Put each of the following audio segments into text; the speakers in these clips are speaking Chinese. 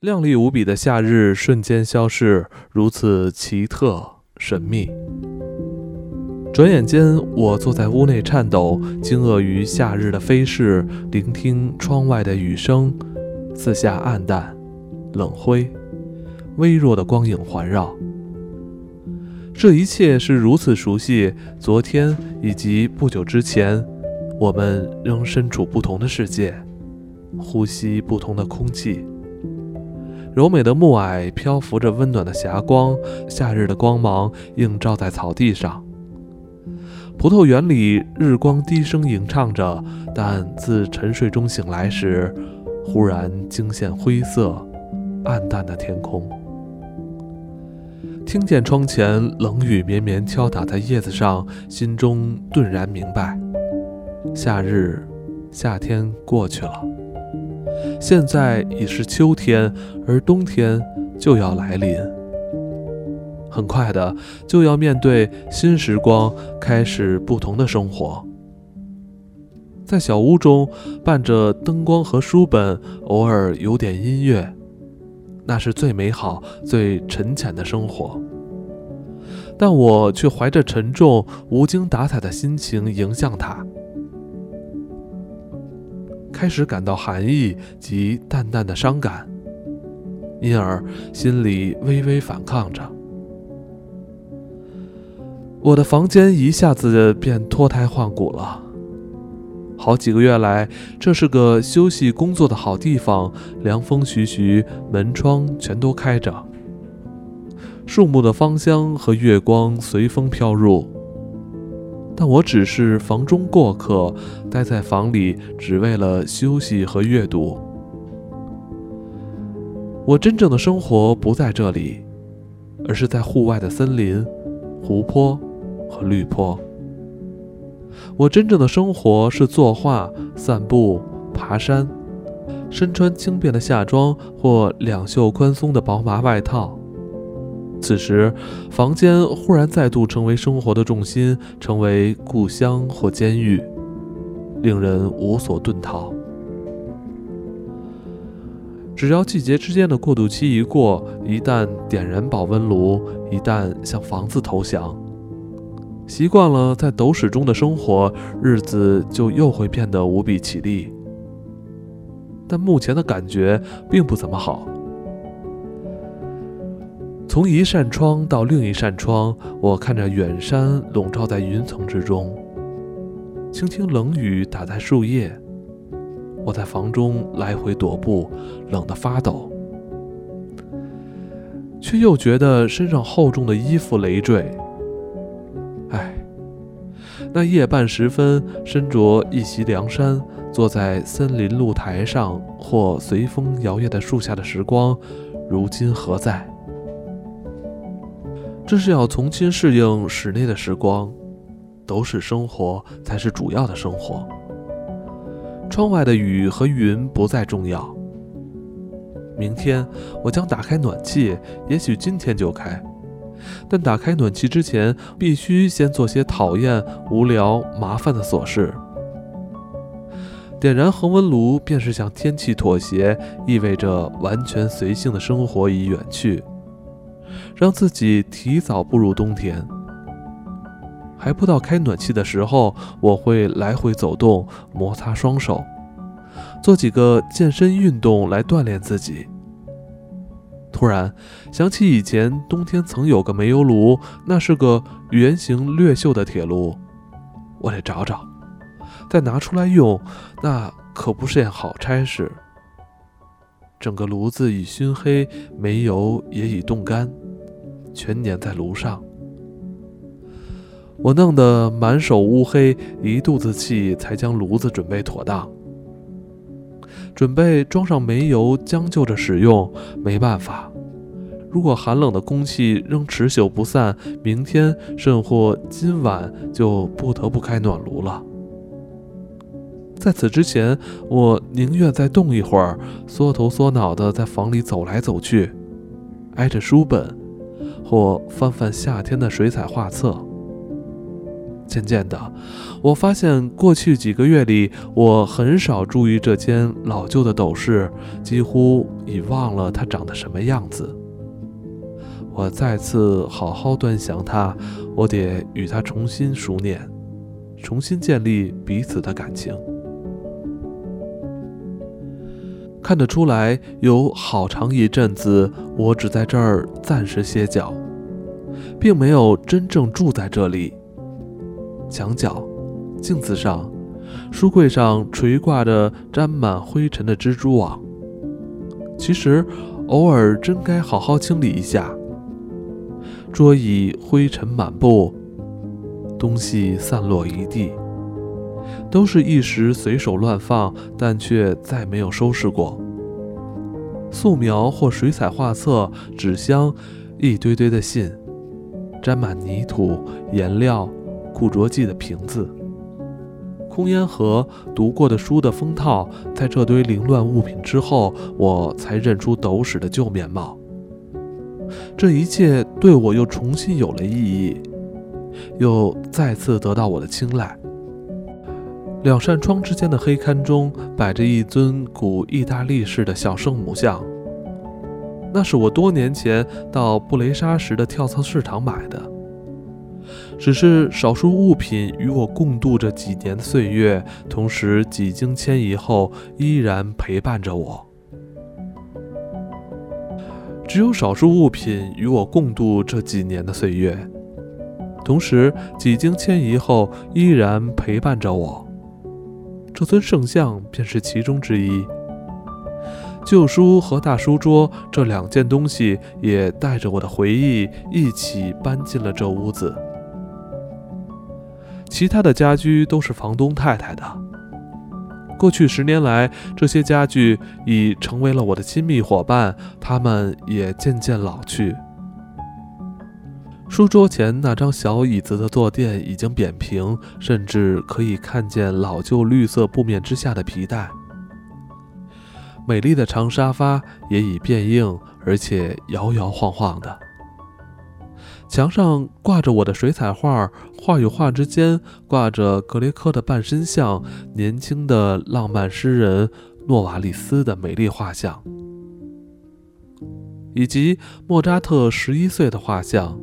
亮丽无比的夏日瞬间消逝，如此奇特神秘。转眼间，我坐在屋内颤抖，惊愕于夏日的飞逝，聆听窗外的雨声，四下暗淡，冷灰，微弱的光影环绕。这一切是如此熟悉，昨天以及不久之前，我们仍身处不同的世界，呼吸不同的空气。柔美的暮霭漂浮着温暖的霞光，夏日的光芒映照在草地上。葡萄园里日光低声吟唱着，但自沉睡中醒来时，忽然惊现灰色、暗淡的天空。听见窗前冷雨绵绵敲打在叶子上，心中顿然明白：夏日、夏天过去了。现在已是秋天，而冬天就要来临。很快的，就要面对新时光，开始不同的生活。在小屋中，伴着灯光和书本，偶尔有点音乐，那是最美好、最沉潜的生活。但我却怀着沉重、无精打采的心情迎向它。开始感到寒意及淡淡的伤感，因而心里微微反抗着。我的房间一下子便脱胎换骨了。好几个月来，这是个休息工作的好地方，凉风徐徐，门窗全都开着，树木的芳香和月光随风飘入。但我只是房中过客，待在房里只为了休息和阅读。我真正的生活不在这里，而是在户外的森林、湖泊和绿坡。我真正的生活是作画、散步、爬山，身穿轻便的夏装或两袖宽松的薄麻外套。此时，房间忽然再度成为生活的重心，成为故乡或监狱，令人无所遁逃。只要季节之间的过渡期一过，一旦点燃保温炉，一旦向房子投降，习惯了在斗室中的生活，日子就又会变得无比绮丽。但目前的感觉并不怎么好。从一扇窗到另一扇窗，我看着远山笼罩在云层之中，轻轻冷雨打在树叶。我在房中来回踱步，冷得发抖，却又觉得身上厚重的衣服累赘。唉，那夜半时分，身着一袭凉衫，坐在森林露台上或随风摇曳的树下的时光，如今何在？这是要重新适应室内的时光，都市生活才是主要的生活。窗外的雨和云不再重要。明天我将打开暖气，也许今天就开，但打开暖气之前，必须先做些讨厌、无聊、麻烦的琐事。点燃恒温炉，便是向天气妥协，意味着完全随性的生活已远去。让自己提早步入冬天，还不到开暖气的时候，我会来回走动，摩擦双手，做几个健身运动来锻炼自己。突然想起以前冬天曾有个煤油炉，那是个圆形略锈的铁炉，我得找找，再拿出来用，那可不是件好差事。整个炉子已熏黑，煤油也已冻干。全粘在炉上，我弄得满手乌黑，一肚子气，才将炉子准备妥当，准备装上煤油，将就着使用。没办法，如果寒冷的空气仍持久不散，明天甚或今晚就不得不开暖炉了。在此之前，我宁愿再冻一会儿，缩头缩脑的在房里走来走去，挨着书本。或翻翻夏天的水彩画册，渐渐的，我发现过去几个月里，我很少注意这间老旧的斗室，几乎已忘了它长得什么样子。我再次好好端详它，我得与它重新熟念，重新建立彼此的感情。看得出来，有好长一阵子，我只在这儿暂时歇脚，并没有真正住在这里。墙角、镜子上、书柜上垂挂着沾满灰尘的蜘蛛网。其实，偶尔真该好好清理一下。桌椅灰尘满布，东西散落一地，都是一时随手乱放，但却再没有收拾过。素描或水彩画册、纸箱，一堆堆的信，沾满泥土、颜料。固着剂的瓶子、空烟盒、读过的书的封套，在这堆凌乱物品之后，我才认出斗室的旧面貌。这一切对我又重新有了意义，又再次得到我的青睐。两扇窗之间的黑龛中摆着一尊古意大利式的小圣母像，那是我多年前到布雷沙时的跳蚤市场买的。只是少数物品与我共度这几年的岁月，同时几经迁移后依然陪伴着我。只有少数物品与我共度这几年的岁月，同时几经迁移后依然陪伴着我。这尊圣像便是其中之一。旧书和大书桌这两件东西也带着我的回忆一起搬进了这屋子。其他的家居都是房东太太的。过去十年来，这些家具已成为了我的亲密伙伴，他们也渐渐老去。书桌前那张小椅子的坐垫已经扁平，甚至可以看见老旧绿色布面之下的皮带。美丽的长沙发也已变硬，而且摇摇晃晃的。墙上挂着我的水彩画，画与画之间挂着格雷科的半身像，年轻的浪漫诗人诺瓦利斯的美丽画像，以及莫扎特十一岁的画像。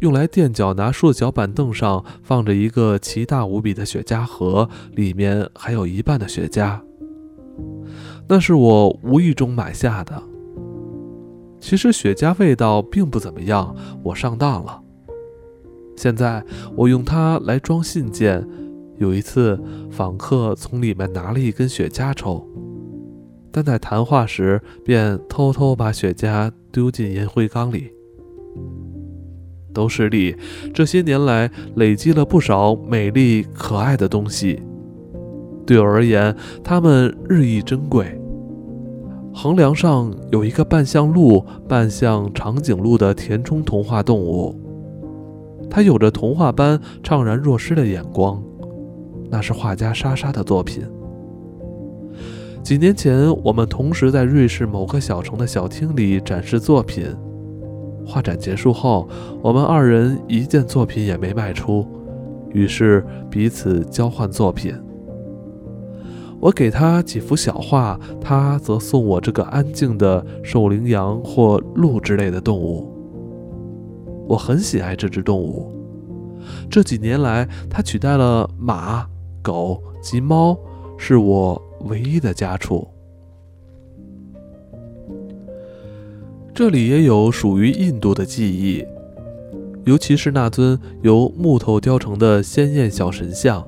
用来垫脚拿书的小板凳上放着一个奇大无比的雪茄盒，里面还有一半的雪茄，那是我无意中买下的。其实雪茄味道并不怎么样，我上当了。现在我用它来装信件。有一次，访客从里面拿了一根雪茄抽，但在谈话时便偷偷把雪茄丢进烟灰缸里。都是力这些年来累积了不少美丽可爱的东西，对我而言，它们日益珍贵。横梁上有一个半像鹿、半像长颈鹿的填充童话动物，它有着童话般怅然若失的眼光，那是画家莎莎的作品。几年前，我们同时在瑞士某个小城的小厅里展示作品。画展结束后，我们二人一件作品也没卖出，于是彼此交换作品。我给他几幅小画，他则送我这个安静的守羚羊或鹿之类的动物。我很喜爱这只动物。这几年来，它取代了马、狗及猫，是我唯一的家畜。这里也有属于印度的记忆，尤其是那尊由木头雕成的鲜艳小神像。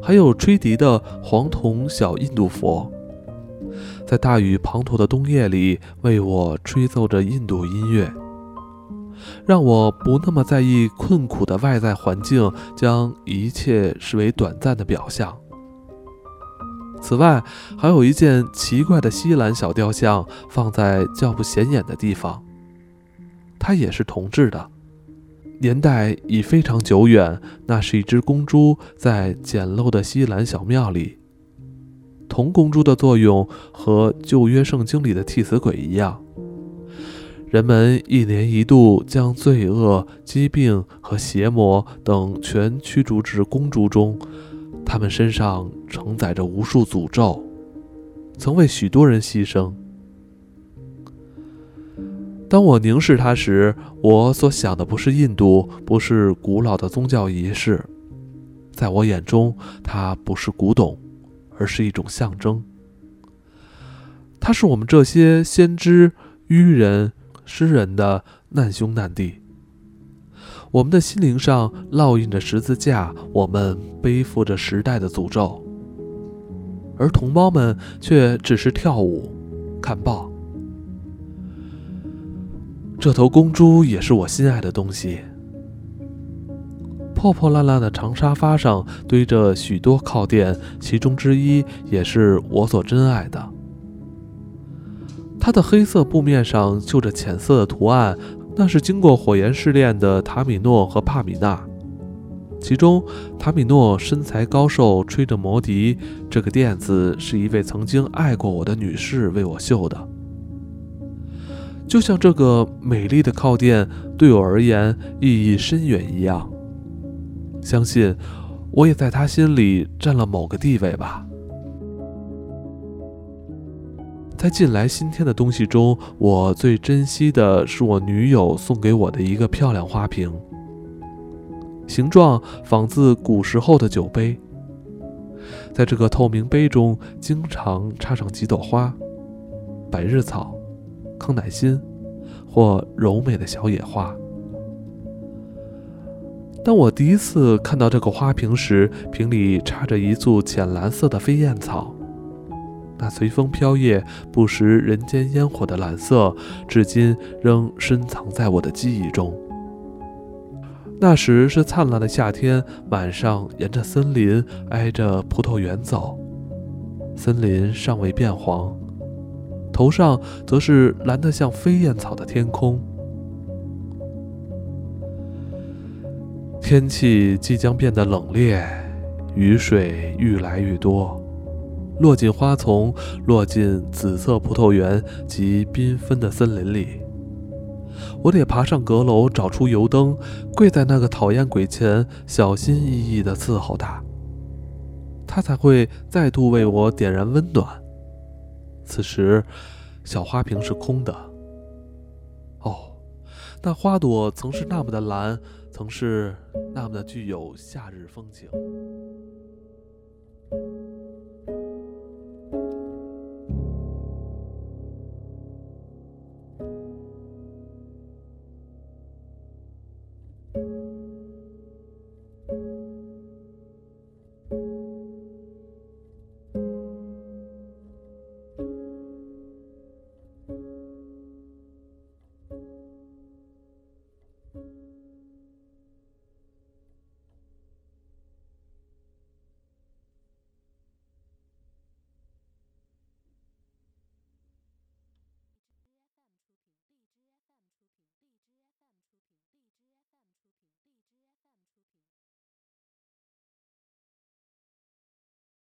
还有吹笛的黄铜小印度佛，在大雨滂沱的冬夜里为我吹奏着印度音乐，让我不那么在意困苦的外在环境，将一切视为短暂的表象。此外，还有一件奇怪的西兰小雕像放在较不显眼的地方，它也是铜制的。年代已非常久远，那是一只公猪在简陋的西兰小庙里。铜公猪的作用和旧约圣经里的替死鬼一样，人们一年一度将罪恶、疾病和邪魔等全驱逐至公猪中，他们身上承载着无数诅咒，曾为许多人牺牲。当我凝视它时，我所想的不是印度，不是古老的宗教仪式，在我眼中，它不是古董，而是一种象征。它是我们这些先知、愚人、诗人的难兄难弟。我们的心灵上烙印着十字架，我们背负着时代的诅咒，而同胞们却只是跳舞、看报。这头公猪也是我心爱的东西。破破烂烂的长沙发上堆着许多靠垫，其中之一也是我所珍爱的。它的黑色布面上绣着浅色的图案，那是经过火焰试炼的塔米诺和帕米娜。其中，塔米诺身材高瘦，吹着魔笛。这个垫子是一位曾经爱过我的女士为我绣的，就像这个美丽的靠垫对我而言意义深远一样。相信，我也在她心里占了某个地位吧。在近来新添的东西中，我最珍惜的是我女友送给我的一个漂亮花瓶，形状仿自古时候的酒杯。在这个透明杯中，经常插上几朵花，百日草、康乃馨或柔美的小野花。当我第一次看到这个花瓶时，瓶里插着一簇浅蓝色的飞燕草。那随风飘曳、不食人间烟火的蓝色，至今仍深藏在我的记忆中。那时是灿烂的夏天，晚上沿着森林挨着葡萄园走，森林尚未变黄，头上则是蓝得像飞燕草的天空。天气即将变得冷冽，雨水愈来愈多。落进花丛，落进紫色葡萄园及缤纷的森林里。我得爬上阁楼，找出油灯，跪在那个讨厌鬼前，小心翼翼地伺候他，他才会再度为我点燃温暖。此时，小花瓶是空的。哦，那花朵曾是那么的蓝，曾是那么的具有夏日风情。